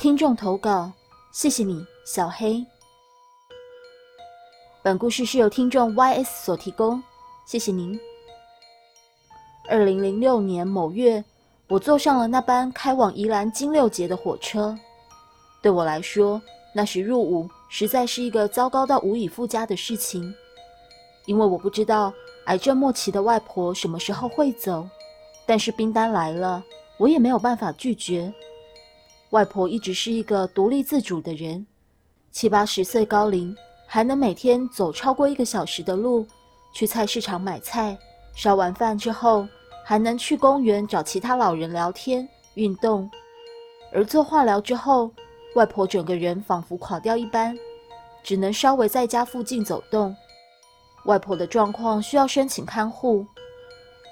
听众投稿，谢谢你，小黑。本故事是由听众 YS 所提供，谢谢您。二零零六年某月，我坐上了那班开往宜兰金六节的火车。对我来说，那时入伍实在是一个糟糕到无以复加的事情，因为我不知道癌症末期的外婆什么时候会走。但是兵单来了，我也没有办法拒绝。外婆一直是一个独立自主的人，七八十岁高龄，还能每天走超过一个小时的路去菜市场买菜，烧完饭之后还能去公园找其他老人聊天、运动。而做化疗之后，外婆整个人仿佛垮掉一般，只能稍微在家附近走动。外婆的状况需要申请看护，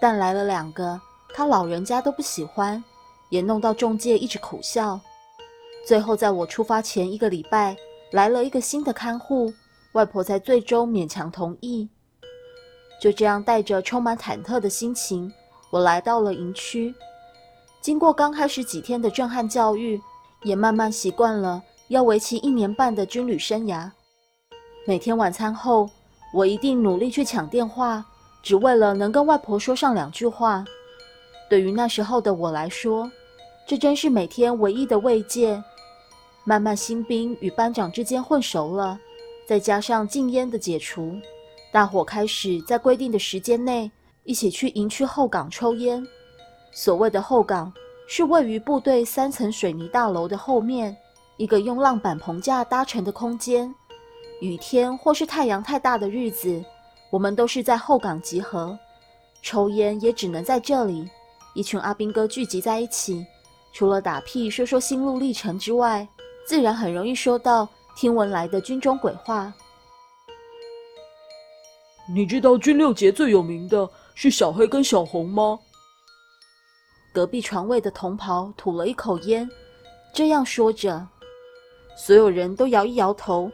但来了两个。他老人家都不喜欢，也弄到中介一直苦笑。最后在我出发前一个礼拜，来了一个新的看护，外婆才最终勉强同意。就这样，带着充满忐忑的心情，我来到了营区。经过刚开始几天的震撼教育，也慢慢习惯了要为期一年半的军旅生涯。每天晚餐后，我一定努力去抢电话，只为了能跟外婆说上两句话。对于那时候的我来说，这真是每天唯一的慰藉。慢慢新兵与班长之间混熟了，再加上禁烟的解除，大伙开始在规定的时间内一起去营区后岗抽烟。所谓的后岗，是位于部队三层水泥大楼的后面一个用浪板棚架搭成的空间。雨天或是太阳太大的日子，我们都是在后岗集合，抽烟也只能在这里。一群阿兵哥聚集在一起，除了打屁说说心路历程之外，自然很容易收到听闻来的军中鬼话。你知道军六节最有名的是小黑跟小红吗？隔壁床位的同袍吐了一口烟，这样说着，所有人都摇一摇头。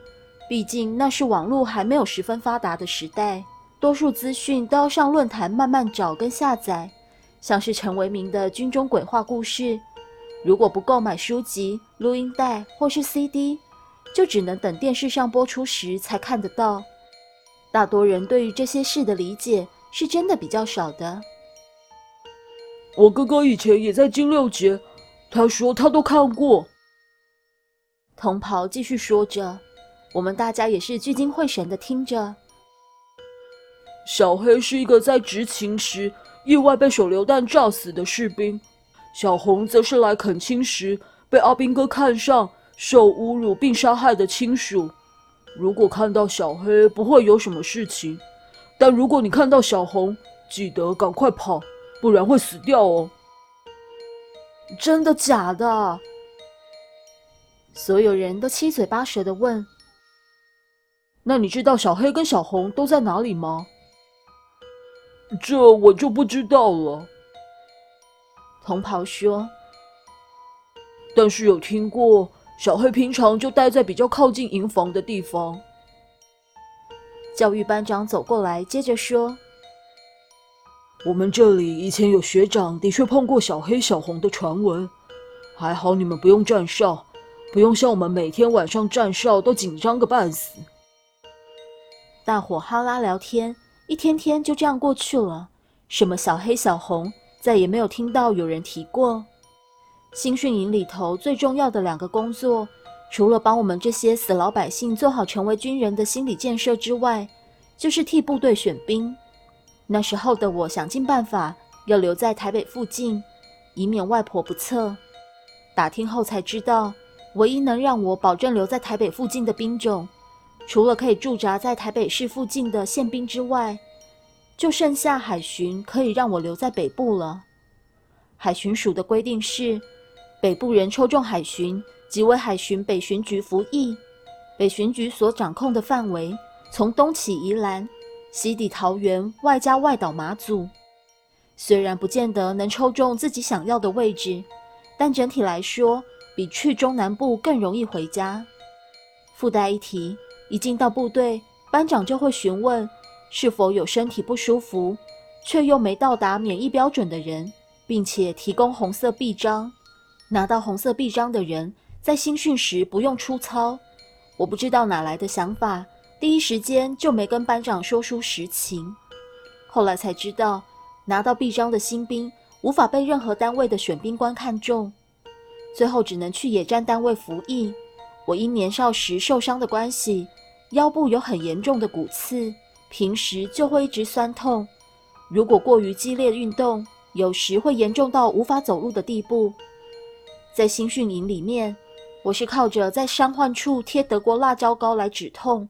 毕竟那是网络还没有十分发达的时代，多数资讯都要上论坛慢慢找跟下载。像是陈为民的军中鬼话故事，如果不购买书籍、录音带或是 CD，就只能等电视上播出时才看得到。大多人对于这些事的理解是真的比较少的。我哥哥以前也在金六节，他说他都看过。同袍继续说着，我们大家也是聚精会神的听着。小黑是一个在执勤时。意外被手榴弹炸死的士兵，小红则是来啃青时被阿兵哥看上、受侮辱并杀害的亲属。如果看到小黑，不会有什么事情；但如果你看到小红，记得赶快跑，不然会死掉哦。真的假的？所有人都七嘴八舌的问。那你知道小黑跟小红都在哪里吗？这我就不知道了。同袍说：“但是有听过小黑平常就待在比较靠近营房的地方。”教育班长走过来，接着说：“我们这里以前有学长的确碰过小黑、小红的传闻，还好你们不用站哨，不用像我们每天晚上站哨都紧张个半死。”大伙哈拉聊天。一天天就这样过去了，什么小黑、小红，再也没有听到有人提过。新训营里头最重要的两个工作，除了帮我们这些死老百姓做好成为军人的心理建设之外，就是替部队选兵。那时候的我想尽办法要留在台北附近，以免外婆不测。打听后才知道，唯一能让我保证留在台北附近的兵种。除了可以驻扎在台北市附近的宪兵之外，就剩下海巡可以让我留在北部了。海巡署的规定是，北部人抽中海巡即为海巡北巡局服役。北巡局所掌控的范围，从东起宜兰，西抵桃园，外加外岛马祖。虽然不见得能抽中自己想要的位置，但整体来说，比去中南部更容易回家。附带一提。一进到部队，班长就会询问是否有身体不舒服却又没到达免疫标准的人，并且提供红色臂章。拿到红色臂章的人在新训时不用出操。我不知道哪来的想法，第一时间就没跟班长说出实情。后来才知道，拿到臂章的新兵无法被任何单位的选兵官看中，最后只能去野战单位服役。我因年少时受伤的关系，腰部有很严重的骨刺，平时就会一直酸痛。如果过于激烈运动，有时会严重到无法走路的地步。在新训营里面，我是靠着在伤患处贴德国辣椒膏来止痛。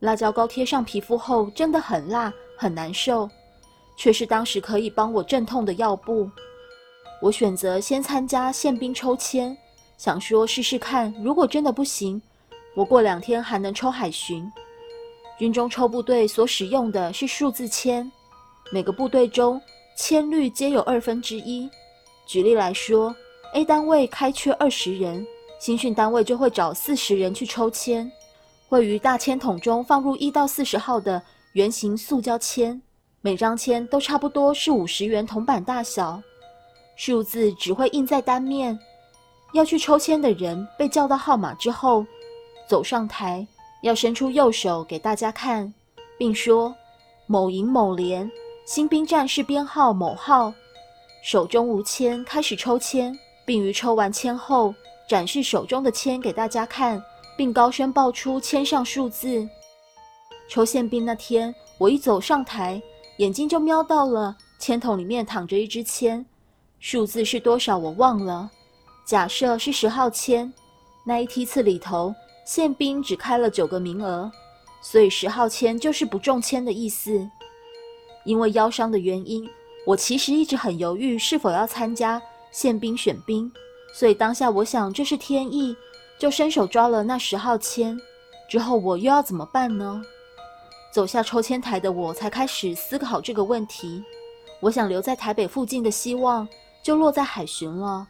辣椒膏贴上皮肤后真的很辣，很难受，却是当时可以帮我镇痛的药布。我选择先参加宪兵抽签。想说试试看，如果真的不行，我过两天还能抽海巡。军中抽部队所使用的是数字签，每个部队中签率皆有二分之一。举例来说，A 单位开缺二十人，新训单位就会找四十人去抽签，会于大签筒中放入一到四十号的圆形塑胶签，每张签都差不多是五十元铜板大小，数字只会印在单面。要去抽签的人被叫到号码之后，走上台，要伸出右手给大家看，并说：“某营某连新兵战士编号某号，手中无签，开始抽签，并于抽完签后展示手中的签给大家看，并高声报出签上数字。”抽宪兵那天，我一走上台，眼睛就瞄到了签筒里面躺着一支签，数字是多少我忘了。假设是十号签，那一梯次里头宪兵只开了九个名额，所以十号签就是不中签的意思。因为腰伤的原因，我其实一直很犹豫是否要参加宪兵选兵，所以当下我想这是天意，就伸手抓了那十号签。之后我又要怎么办呢？走下抽签台的我才开始思考这个问题。我想留在台北附近的希望就落在海巡了。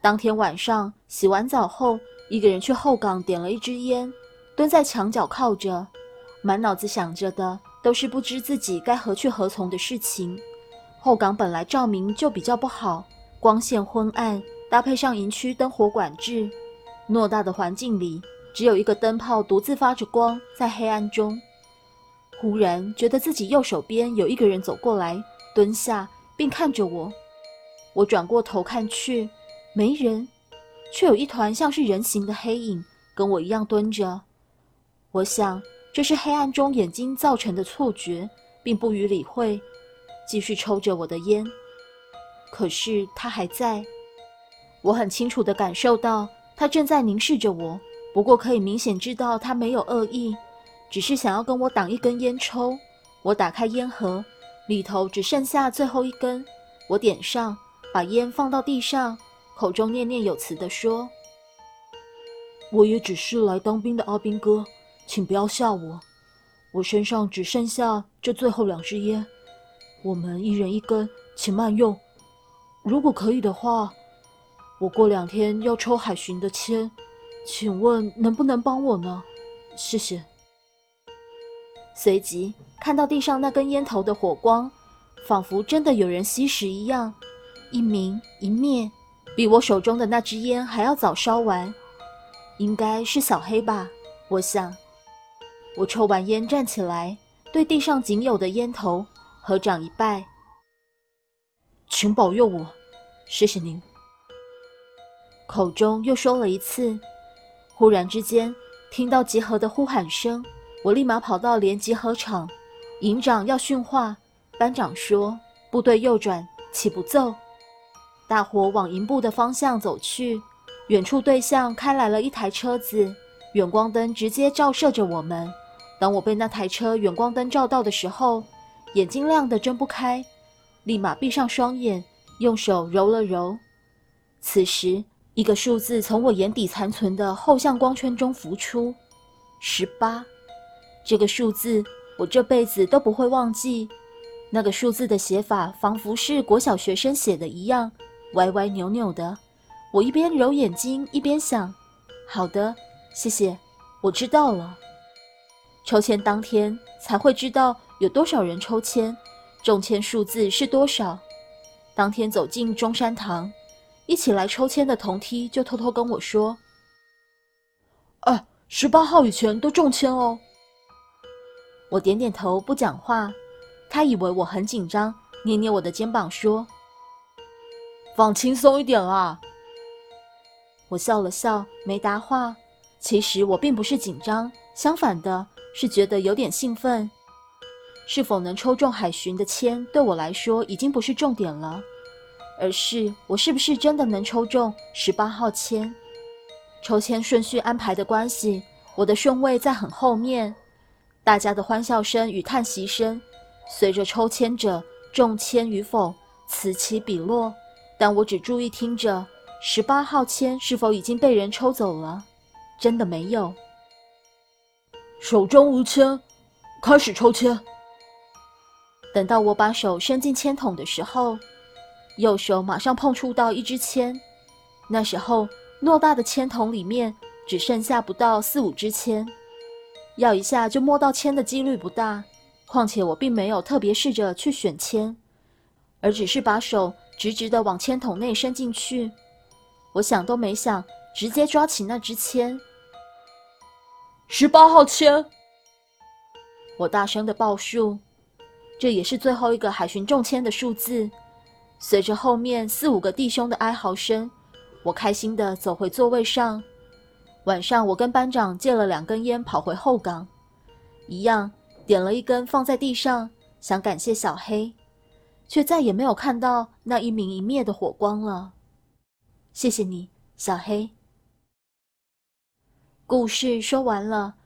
当天晚上洗完澡后，一个人去后岗点了一支烟，蹲在墙角靠着，满脑子想着的都是不知自己该何去何从的事情。后岗本来照明就比较不好，光线昏暗，搭配上营区灯火管制，偌大的环境里只有一个灯泡独自发着光，在黑暗中。忽然觉得自己右手边有一个人走过来，蹲下并看着我。我转过头看去。没人，却有一团像是人形的黑影跟我一样蹲着。我想这是黑暗中眼睛造成的错觉，并不予理会，继续抽着我的烟。可是他还在，我很清楚地感受到他正在凝视着我。不过可以明显知道他没有恶意，只是想要跟我挡一根烟抽。我打开烟盒，里头只剩下最后一根，我点上，把烟放到地上。口中念念有词地说：“我也只是来当兵的阿兵哥，请不要吓我。我身上只剩下这最后两支烟，我们一人一根，请慢用。如果可以的话，我过两天要抽海巡的签，请问能不能帮我呢？谢谢。”随即看到地上那根烟头的火光，仿佛真的有人吸食一样，一明一灭。比我手中的那支烟还要早烧完，应该是小黑吧？我想。我抽完烟站起来，对地上仅有的烟头合掌一拜，请保佑我，谢谢您。口中又说了一次。忽然之间，听到集合的呼喊声，我立马跑到连集合场，营长要训话，班长说：“部队右转，起步奏。”大伙往营部的方向走去，远处对向开来了一台车子，远光灯直接照射着我们。当我被那台车远光灯照到的时候，眼睛亮得睁不开，立马闭上双眼，用手揉了揉。此时，一个数字从我眼底残存的后向光圈中浮出，十八。这个数字我这辈子都不会忘记。那个数字的写法仿佛是国小学生写的一样。歪歪扭扭的，我一边揉眼睛一边想：“好的，谢谢，我知道了。”抽签当天才会知道有多少人抽签，中签数字是多少。当天走进中山堂，一起来抽签的同梯就偷偷跟我说：“哎，十八号以前都中签哦。我点点头，不讲话。他以为我很紧张，捏捏我的肩膀说：“放轻松一点啊。”我笑了笑，没答话。其实我并不是紧张，相反的是觉得有点兴奋。是否能抽中海巡的签，对我来说已经不是重点了，而是我是不是真的能抽中十八号签。抽签顺序安排的关系，我的顺位在很后面。大家的欢笑声与叹息声，随着抽签者中签与否此起彼落，但我只注意听着。十八号签是否已经被人抽走了？真的没有。手中无签，开始抽签。等到我把手伸进签筒的时候，右手马上碰触到一支签。那时候偌大的签筒里面只剩下不到四五支签，要一下就摸到签的几率不大。况且我并没有特别试着去选签，而只是把手直直的往铅筒内伸进去。我想都没想，直接抓起那支铅。十八号签，我大声的报数，这也是最后一个海巡中签的数字。随着后面四五个弟兄的哀嚎声，我开心的走回座位上。晚上，我跟班长借了两根烟，跑回后岗，一样点了一根放在地上，想感谢小黑，却再也没有看到那一明一灭的火光了。谢谢你，小黑。故事说完了，